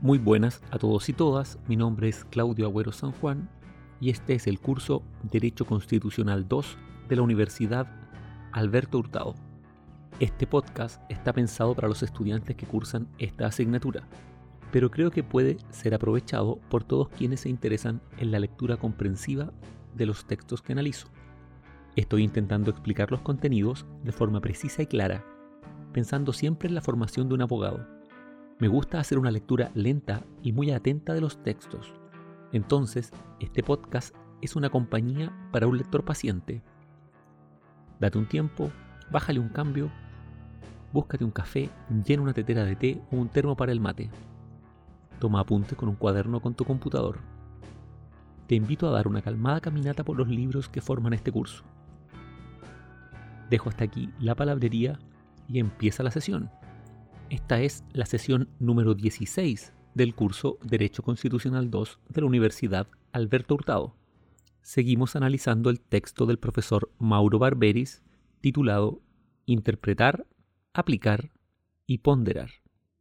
Muy buenas a todos y todas, mi nombre es Claudio Agüero San Juan y este es el curso Derecho Constitucional 2 de la Universidad Alberto Hurtado. Este podcast está pensado para los estudiantes que cursan esta asignatura, pero creo que puede ser aprovechado por todos quienes se interesan en la lectura comprensiva de los textos que analizo. Estoy intentando explicar los contenidos de forma precisa y clara, pensando siempre en la formación de un abogado me gusta hacer una lectura lenta y muy atenta de los textos. Entonces, este podcast es una compañía para un lector paciente. Date un tiempo, bájale un cambio, búscate un café, llena una tetera de té o un termo para el mate. Toma apuntes con un cuaderno con tu computador. Te invito a dar una calmada caminata por los libros que forman este curso. Dejo hasta aquí la palabrería y empieza la sesión. Esta es la sesión número 16 del curso Derecho Constitucional 2 de la Universidad Alberto Hurtado. Seguimos analizando el texto del profesor Mauro Barberis titulado Interpretar, aplicar y ponderar.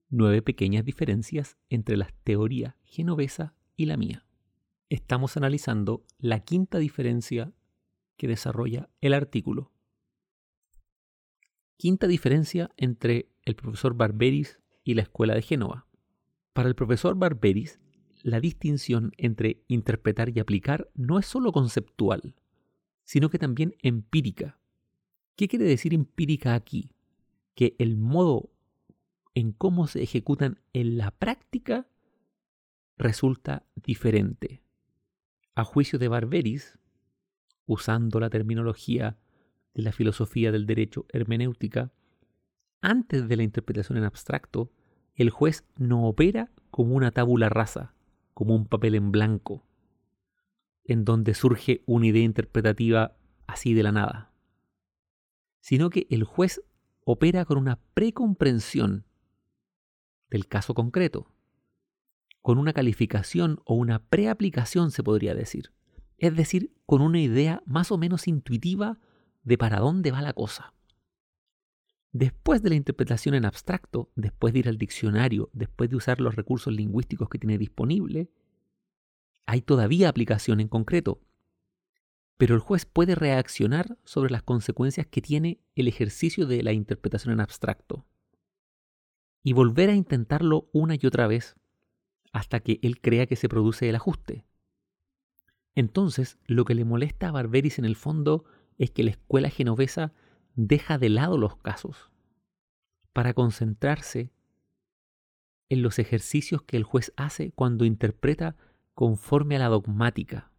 Nueve pequeñas diferencias entre la teoría genovesa y la mía. Estamos analizando la quinta diferencia que desarrolla el artículo. Quinta diferencia entre el profesor Barberis y la escuela de Génova. Para el profesor Barberis, la distinción entre interpretar y aplicar no es solo conceptual, sino que también empírica. ¿Qué quiere decir empírica aquí? Que el modo en cómo se ejecutan en la práctica resulta diferente. A juicio de Barberis, usando la terminología de la filosofía del derecho hermenéutica, antes de la interpretación en abstracto, el juez no opera como una tábula rasa, como un papel en blanco, en donde surge una idea interpretativa así de la nada, sino que el juez opera con una precomprensión del caso concreto, con una calificación o una preaplicación se podría decir, es decir, con una idea más o menos intuitiva de para dónde va la cosa. Después de la interpretación en abstracto, después de ir al diccionario, después de usar los recursos lingüísticos que tiene disponible, hay todavía aplicación en concreto. Pero el juez puede reaccionar sobre las consecuencias que tiene el ejercicio de la interpretación en abstracto y volver a intentarlo una y otra vez hasta que él crea que se produce el ajuste. Entonces, lo que le molesta a Barberis en el fondo es que la escuela genovesa deja de lado los casos para concentrarse en los ejercicios que el juez hace cuando interpreta conforme a la dogmática,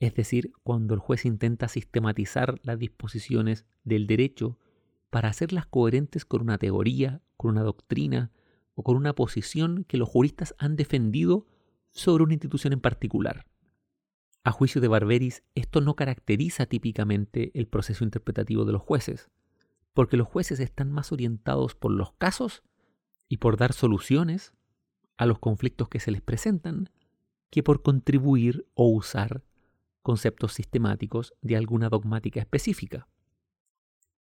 es decir, cuando el juez intenta sistematizar las disposiciones del derecho para hacerlas coherentes con una teoría, con una doctrina o con una posición que los juristas han defendido sobre una institución en particular. A juicio de Barberis, esto no caracteriza típicamente el proceso interpretativo de los jueces, porque los jueces están más orientados por los casos y por dar soluciones a los conflictos que se les presentan que por contribuir o usar conceptos sistemáticos de alguna dogmática específica.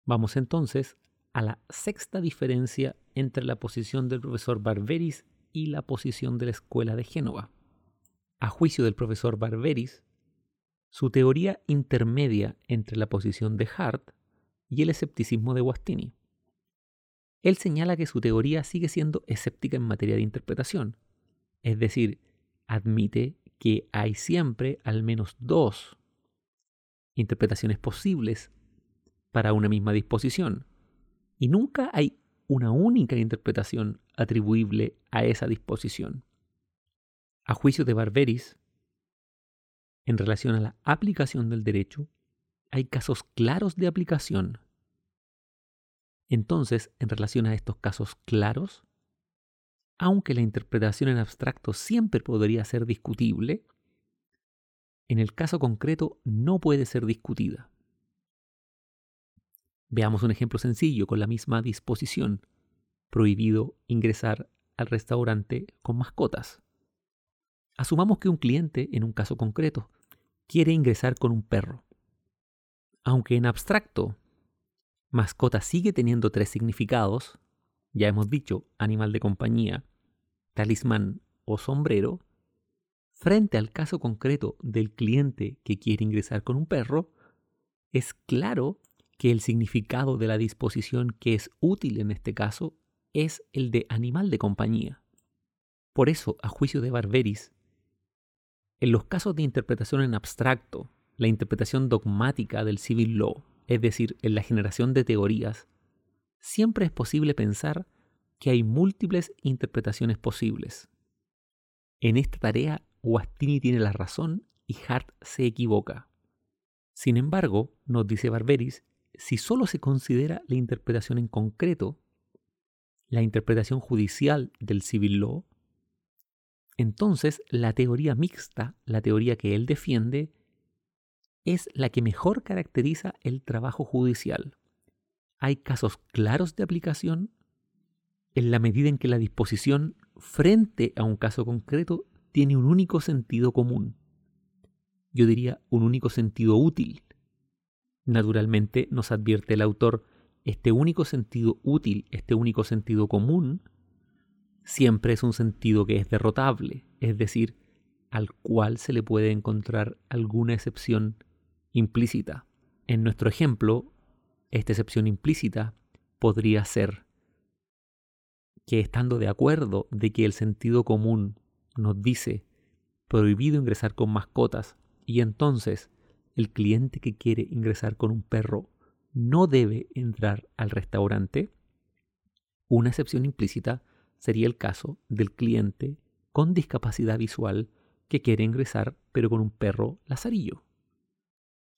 Vamos entonces a la sexta diferencia entre la posición del profesor Barberis y la posición de la Escuela de Génova. A juicio del profesor Barberis, su teoría intermedia entre la posición de Hart y el escepticismo de Guastini. Él señala que su teoría sigue siendo escéptica en materia de interpretación, es decir, admite que hay siempre al menos dos interpretaciones posibles para una misma disposición, y nunca hay una única interpretación atribuible a esa disposición. A juicio de Barberis, en relación a la aplicación del derecho, hay casos claros de aplicación. Entonces, en relación a estos casos claros, aunque la interpretación en abstracto siempre podría ser discutible, en el caso concreto no puede ser discutida. Veamos un ejemplo sencillo con la misma disposición. Prohibido ingresar al restaurante con mascotas. Asumamos que un cliente, en un caso concreto, quiere ingresar con un perro. Aunque en abstracto, mascota sigue teniendo tres significados, ya hemos dicho animal de compañía, talismán o sombrero, frente al caso concreto del cliente que quiere ingresar con un perro, es claro que el significado de la disposición que es útil en este caso es el de animal de compañía. Por eso, a juicio de Barberis, en los casos de interpretación en abstracto, la interpretación dogmática del civil law, es decir, en la generación de teorías, siempre es posible pensar que hay múltiples interpretaciones posibles. En esta tarea, Guastini tiene la razón y Hart se equivoca. Sin embargo, nos dice Barberis si solo se considera la interpretación en concreto, la interpretación judicial del civil law, entonces la teoría mixta, la teoría que él defiende, es la que mejor caracteriza el trabajo judicial. Hay casos claros de aplicación en la medida en que la disposición frente a un caso concreto tiene un único sentido común. Yo diría un único sentido útil. Naturalmente, nos advierte el autor, este único sentido útil, este único sentido común, siempre es un sentido que es derrotable, es decir, al cual se le puede encontrar alguna excepción implícita. En nuestro ejemplo, esta excepción implícita podría ser que estando de acuerdo de que el sentido común nos dice prohibido ingresar con mascotas y entonces el cliente que quiere ingresar con un perro no debe entrar al restaurante, una excepción implícita sería el caso del cliente con discapacidad visual que quiere ingresar pero con un perro lazarillo.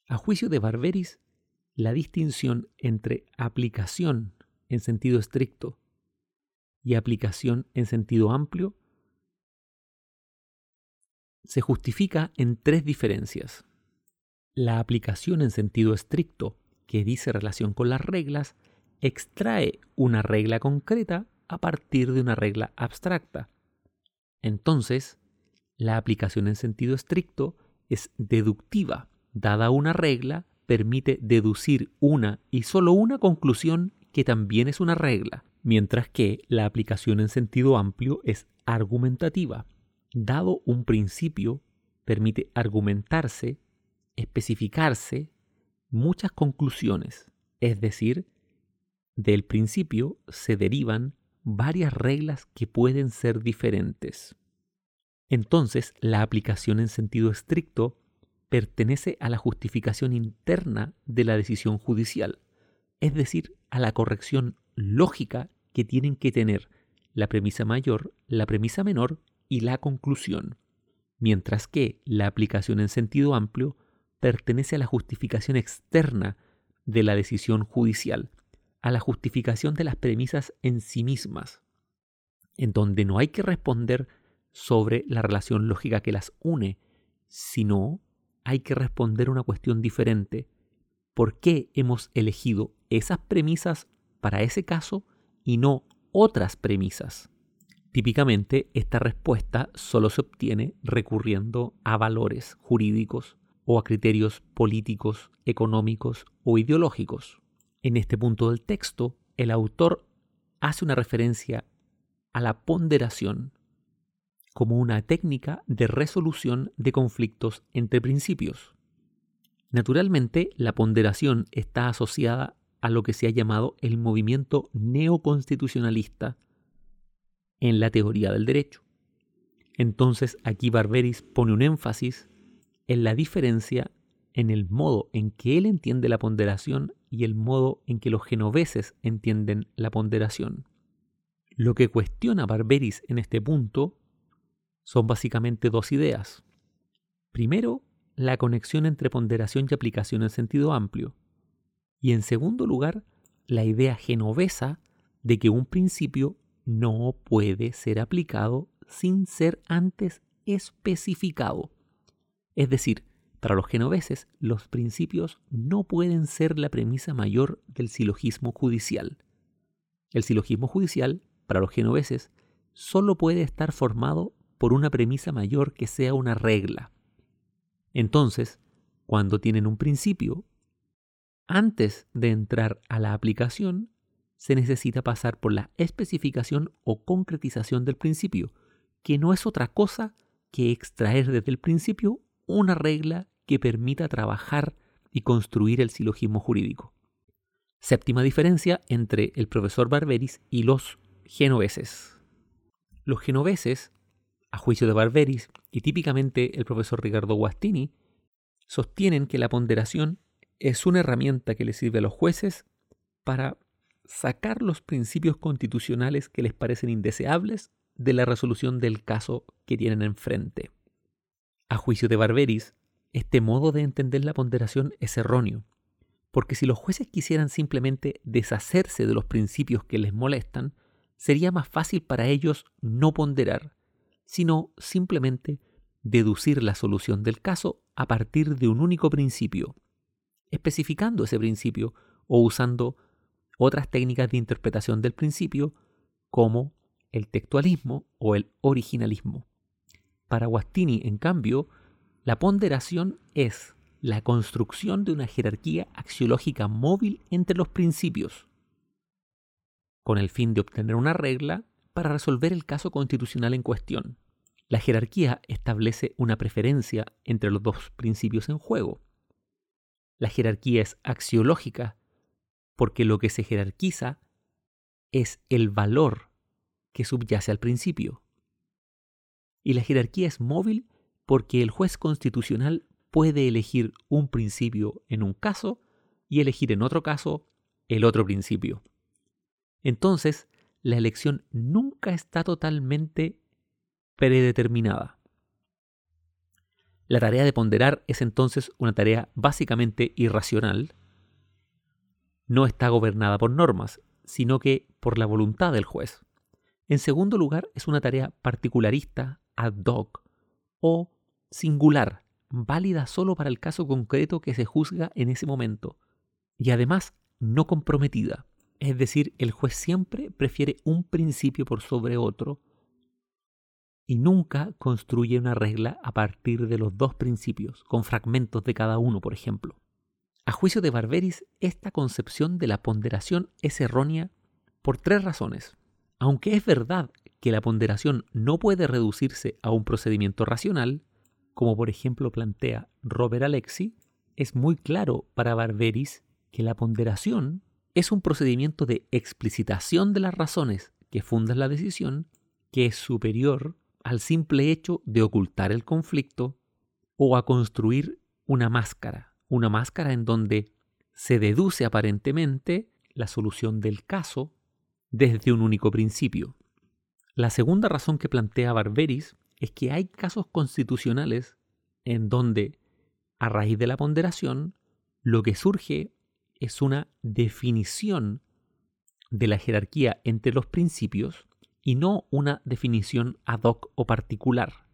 A juicio de Barberis, la distinción entre aplicación en sentido estricto y aplicación en sentido amplio se justifica en tres diferencias. La aplicación en sentido estricto, que dice relación con las reglas, extrae una regla concreta a partir de una regla abstracta. Entonces, la aplicación en sentido estricto es deductiva. Dada una regla, permite deducir una y solo una conclusión que también es una regla, mientras que la aplicación en sentido amplio es argumentativa. Dado un principio, permite argumentarse especificarse muchas conclusiones, es decir, del principio se derivan varias reglas que pueden ser diferentes. Entonces, la aplicación en sentido estricto pertenece a la justificación interna de la decisión judicial, es decir, a la corrección lógica que tienen que tener la premisa mayor, la premisa menor y la conclusión, mientras que la aplicación en sentido amplio pertenece a la justificación externa de la decisión judicial, a la justificación de las premisas en sí mismas, en donde no hay que responder sobre la relación lógica que las une, sino hay que responder una cuestión diferente. ¿Por qué hemos elegido esas premisas para ese caso y no otras premisas? Típicamente esta respuesta solo se obtiene recurriendo a valores jurídicos o a criterios políticos, económicos o ideológicos. En este punto del texto, el autor hace una referencia a la ponderación como una técnica de resolución de conflictos entre principios. Naturalmente, la ponderación está asociada a lo que se ha llamado el movimiento neoconstitucionalista en la teoría del derecho. Entonces aquí Barberis pone un énfasis en la diferencia en el modo en que él entiende la ponderación y el modo en que los genoveses entienden la ponderación. Lo que cuestiona Barberis en este punto son básicamente dos ideas. Primero, la conexión entre ponderación y aplicación en sentido amplio. Y en segundo lugar, la idea genovesa de que un principio no puede ser aplicado sin ser antes especificado. Es decir, para los genoveses, los principios no pueden ser la premisa mayor del silogismo judicial. El silogismo judicial, para los genoveses, solo puede estar formado por una premisa mayor que sea una regla. Entonces, cuando tienen un principio, antes de entrar a la aplicación, se necesita pasar por la especificación o concretización del principio, que no es otra cosa que extraer desde el principio una regla que permita trabajar y construir el silogismo jurídico. Séptima diferencia entre el profesor Barberis y los genoveses. Los genoveses, a juicio de Barberis y típicamente el profesor Ricardo Guastini, sostienen que la ponderación es una herramienta que le sirve a los jueces para sacar los principios constitucionales que les parecen indeseables de la resolución del caso que tienen enfrente. A juicio de Barberis, este modo de entender la ponderación es erróneo, porque si los jueces quisieran simplemente deshacerse de los principios que les molestan, sería más fácil para ellos no ponderar, sino simplemente deducir la solución del caso a partir de un único principio, especificando ese principio o usando otras técnicas de interpretación del principio como el textualismo o el originalismo. Para Guastini, en cambio, la ponderación es la construcción de una jerarquía axiológica móvil entre los principios, con el fin de obtener una regla para resolver el caso constitucional en cuestión. La jerarquía establece una preferencia entre los dos principios en juego. La jerarquía es axiológica porque lo que se jerarquiza es el valor que subyace al principio. Y la jerarquía es móvil porque el juez constitucional puede elegir un principio en un caso y elegir en otro caso el otro principio. Entonces, la elección nunca está totalmente predeterminada. La tarea de ponderar es entonces una tarea básicamente irracional. No está gobernada por normas, sino que por la voluntad del juez. En segundo lugar, es una tarea particularista, ad hoc o singular, válida solo para el caso concreto que se juzga en ese momento, y además no comprometida. Es decir, el juez siempre prefiere un principio por sobre otro y nunca construye una regla a partir de los dos principios, con fragmentos de cada uno, por ejemplo. A juicio de Barberis, esta concepción de la ponderación es errónea por tres razones. Aunque es verdad que la ponderación no puede reducirse a un procedimiento racional, como por ejemplo plantea Robert Alexi, es muy claro para Barberis que la ponderación es un procedimiento de explicitación de las razones que fundan la decisión que es superior al simple hecho de ocultar el conflicto o a construir una máscara, una máscara en donde se deduce aparentemente la solución del caso desde un único principio. La segunda razón que plantea Barberis es que hay casos constitucionales en donde, a raíz de la ponderación, lo que surge es una definición de la jerarquía entre los principios y no una definición ad hoc o particular,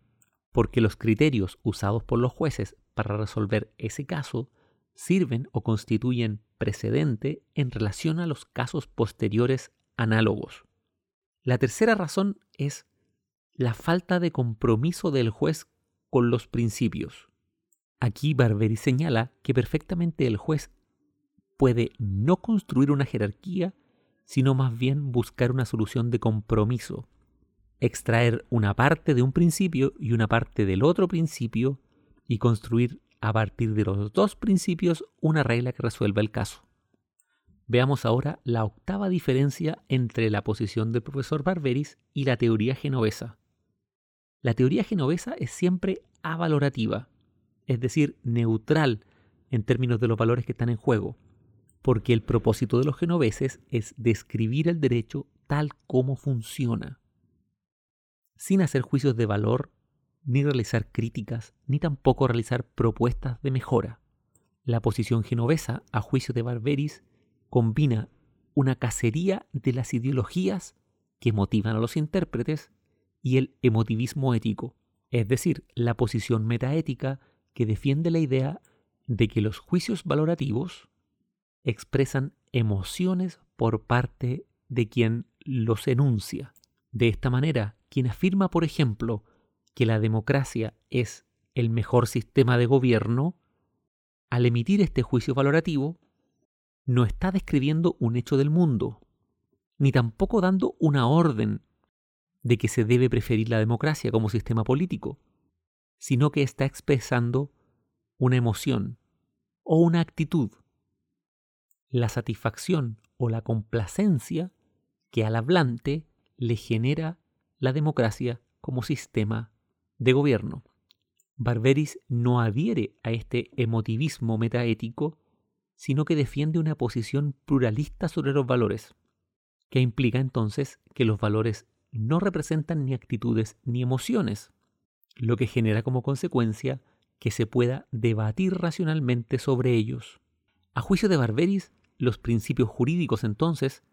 porque los criterios usados por los jueces para resolver ese caso sirven o constituyen precedente en relación a los casos posteriores análogos. La tercera razón es la falta de compromiso del juez con los principios. Aquí Barberi señala que perfectamente el juez puede no construir una jerarquía sino más bien buscar una solución de compromiso, extraer una parte de un principio y una parte del otro principio y construir a partir de los dos principios una regla que resuelva el caso. Veamos ahora la octava diferencia entre la posición del profesor Barberis y la teoría genovesa. La teoría genovesa es siempre avalorativa, es decir, neutral en términos de los valores que están en juego porque el propósito de los genoveses es describir el derecho tal como funciona, sin hacer juicios de valor ni realizar críticas, ni tampoco realizar propuestas de mejora. La posición genovesa, a juicio de Barberis, combina una cacería de las ideologías que motivan a los intérpretes y el emotivismo ético, es decir, la posición metaética que defiende la idea de que los juicios valorativos expresan emociones por parte de quien los enuncia. De esta manera, quien afirma, por ejemplo, que la democracia es el mejor sistema de gobierno, al emitir este juicio valorativo, no está describiendo un hecho del mundo, ni tampoco dando una orden de que se debe preferir la democracia como sistema político, sino que está expresando una emoción o una actitud, la satisfacción o la complacencia que al hablante le genera la democracia como sistema de gobierno. Barberis no adhiere a este emotivismo metaético, sino que defiende una posición pluralista sobre los valores, que implica entonces que los valores no representan ni actitudes ni emociones, lo que genera como consecuencia que se pueda debatir racionalmente sobre ellos. A juicio de Barberis, los principios jurídicos entonces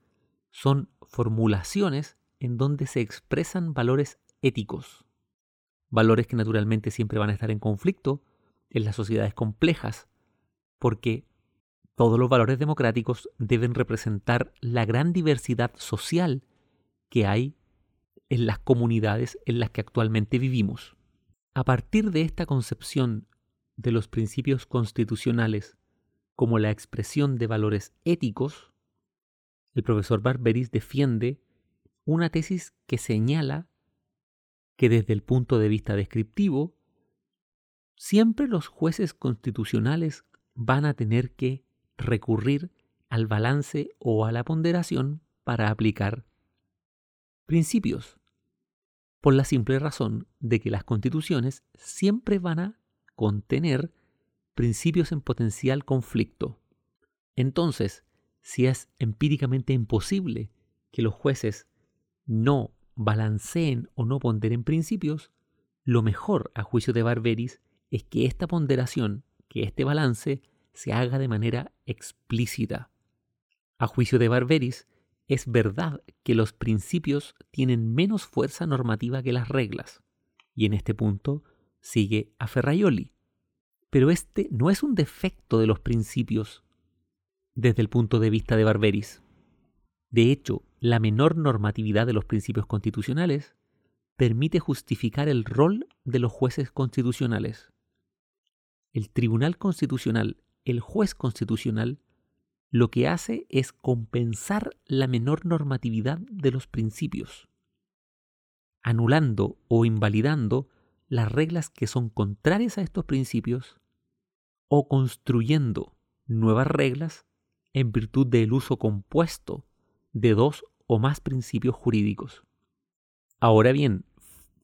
son formulaciones en donde se expresan valores éticos, valores que naturalmente siempre van a estar en conflicto en las sociedades complejas, porque todos los valores democráticos deben representar la gran diversidad social que hay en las comunidades en las que actualmente vivimos. A partir de esta concepción de los principios constitucionales como la expresión de valores éticos, el profesor Barberis defiende una tesis que señala que desde el punto de vista descriptivo, siempre los jueces constitucionales van a tener que recurrir al balance o a la ponderación para aplicar principios, por la simple razón de que las constituciones siempre van a contener principios en potencial conflicto. Entonces, si es empíricamente imposible que los jueces no balanceen o no ponderen principios, lo mejor a juicio de Barberis es que esta ponderación, que este balance, se haga de manera explícita. A juicio de Barberis, es verdad que los principios tienen menos fuerza normativa que las reglas, y en este punto sigue a Ferraioli. Pero este no es un defecto de los principios desde el punto de vista de Barberis. De hecho, la menor normatividad de los principios constitucionales permite justificar el rol de los jueces constitucionales. El Tribunal Constitucional, el juez constitucional, lo que hace es compensar la menor normatividad de los principios, anulando o invalidando las reglas que son contrarias a estos principios o construyendo nuevas reglas en virtud del uso compuesto de dos o más principios jurídicos. Ahora bien,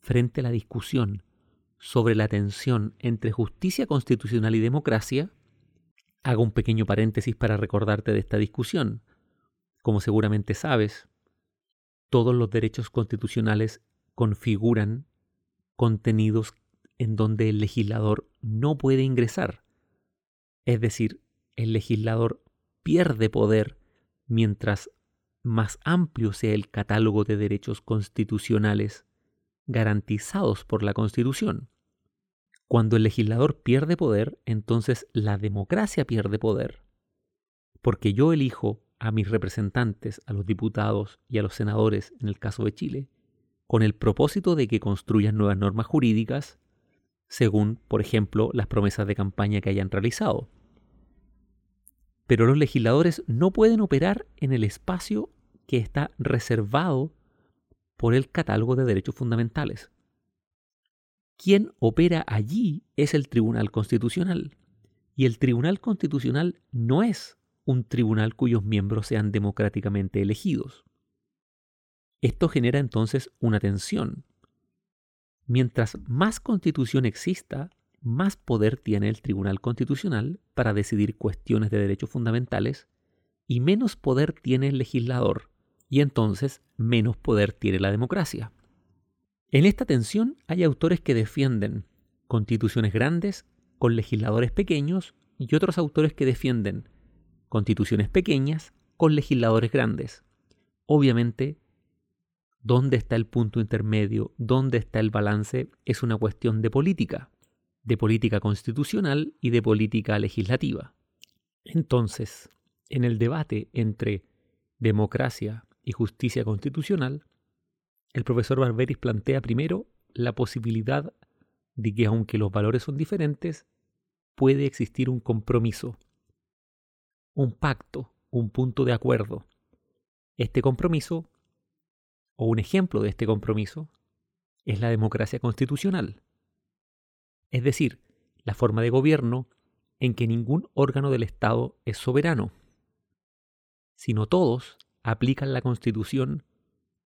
frente a la discusión sobre la tensión entre justicia constitucional y democracia, hago un pequeño paréntesis para recordarte de esta discusión. Como seguramente sabes, todos los derechos constitucionales configuran contenidos en donde el legislador no puede ingresar. Es decir, el legislador pierde poder mientras más amplio sea el catálogo de derechos constitucionales garantizados por la Constitución. Cuando el legislador pierde poder, entonces la democracia pierde poder. Porque yo elijo a mis representantes, a los diputados y a los senadores, en el caso de Chile, con el propósito de que construyan nuevas normas jurídicas, según, por ejemplo, las promesas de campaña que hayan realizado pero los legisladores no pueden operar en el espacio que está reservado por el catálogo de derechos fundamentales. Quien opera allí es el Tribunal Constitucional. Y el Tribunal Constitucional no es un tribunal cuyos miembros sean democráticamente elegidos. Esto genera entonces una tensión. Mientras más constitución exista, más poder tiene el Tribunal Constitucional para decidir cuestiones de derechos fundamentales y menos poder tiene el legislador, y entonces menos poder tiene la democracia. En esta tensión hay autores que defienden constituciones grandes con legisladores pequeños y otros autores que defienden constituciones pequeñas con legisladores grandes. Obviamente, dónde está el punto intermedio, dónde está el balance, es una cuestión de política, de política constitucional y de política legislativa. Entonces, en el debate entre democracia y justicia constitucional, el profesor Barberis plantea primero la posibilidad de que aunque los valores son diferentes, puede existir un compromiso, un pacto, un punto de acuerdo. Este compromiso, o un ejemplo de este compromiso, es la democracia constitucional. Es decir, la forma de gobierno en que ningún órgano del Estado es soberano, sino todos aplican la Constitución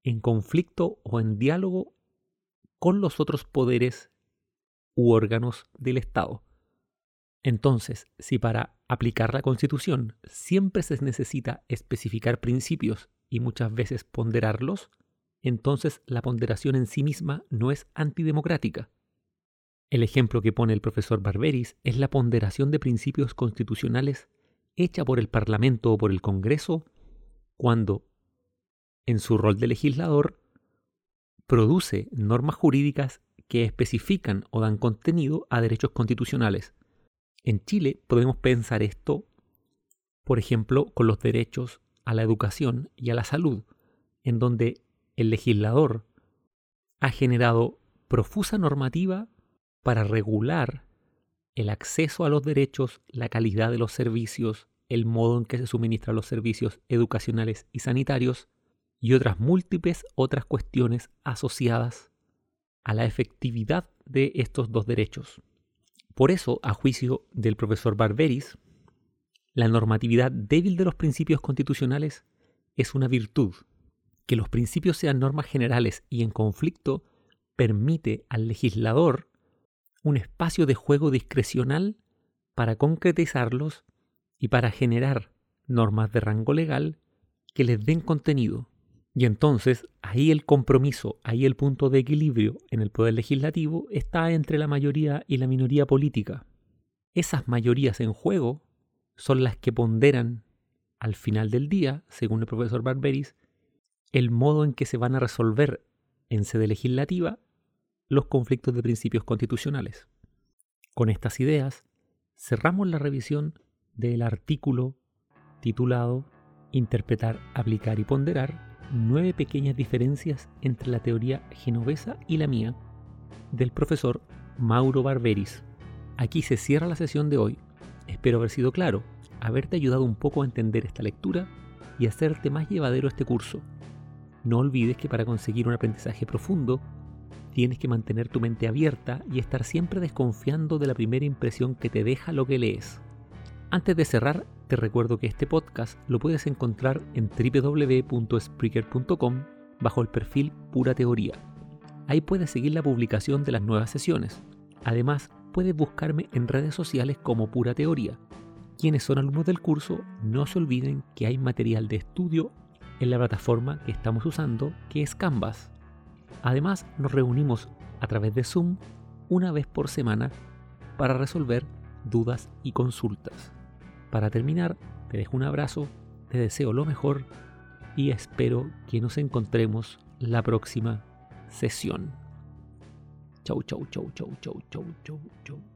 en conflicto o en diálogo con los otros poderes u órganos del Estado. Entonces, si para aplicar la Constitución siempre se necesita especificar principios y muchas veces ponderarlos, entonces la ponderación en sí misma no es antidemocrática. El ejemplo que pone el profesor Barberis es la ponderación de principios constitucionales hecha por el Parlamento o por el Congreso cuando en su rol de legislador, produce normas jurídicas que especifican o dan contenido a derechos constitucionales. En Chile podemos pensar esto, por ejemplo, con los derechos a la educación y a la salud, en donde el legislador ha generado profusa normativa para regular el acceso a los derechos, la calidad de los servicios, el modo en que se suministran los servicios educacionales y sanitarios, y otras múltiples otras cuestiones asociadas a la efectividad de estos dos derechos. Por eso, a juicio del profesor Barberis, la normatividad débil de los principios constitucionales es una virtud. Que los principios sean normas generales y en conflicto permite al legislador un espacio de juego discrecional para concretizarlos y para generar normas de rango legal que les den contenido. Y entonces ahí el compromiso, ahí el punto de equilibrio en el poder legislativo está entre la mayoría y la minoría política. Esas mayorías en juego son las que ponderan al final del día, según el profesor Barberis, el modo en que se van a resolver en sede legislativa los conflictos de principios constitucionales. Con estas ideas, cerramos la revisión del artículo titulado Interpretar, aplicar y ponderar nueve pequeñas diferencias entre la teoría genovesa y la mía del profesor Mauro Barberis. Aquí se cierra la sesión de hoy. Espero haber sido claro, haberte ayudado un poco a entender esta lectura y hacerte más llevadero este curso. No olvides que para conseguir un aprendizaje profundo, tienes que mantener tu mente abierta y estar siempre desconfiando de la primera impresión que te deja lo que lees. Antes de cerrar, te recuerdo que este podcast lo puedes encontrar en www.spreaker.com bajo el perfil Pura Teoría. Ahí puedes seguir la publicación de las nuevas sesiones. Además, puedes buscarme en redes sociales como Pura Teoría. Quienes son alumnos del curso, no se olviden que hay material de estudio en la plataforma que estamos usando, que es Canvas. Además, nos reunimos a través de Zoom una vez por semana para resolver dudas y consultas. Para terminar, te dejo un abrazo, te deseo lo mejor y espero que nos encontremos la próxima sesión. Chau, chau, chau, chau, chau, chau, chau, chau.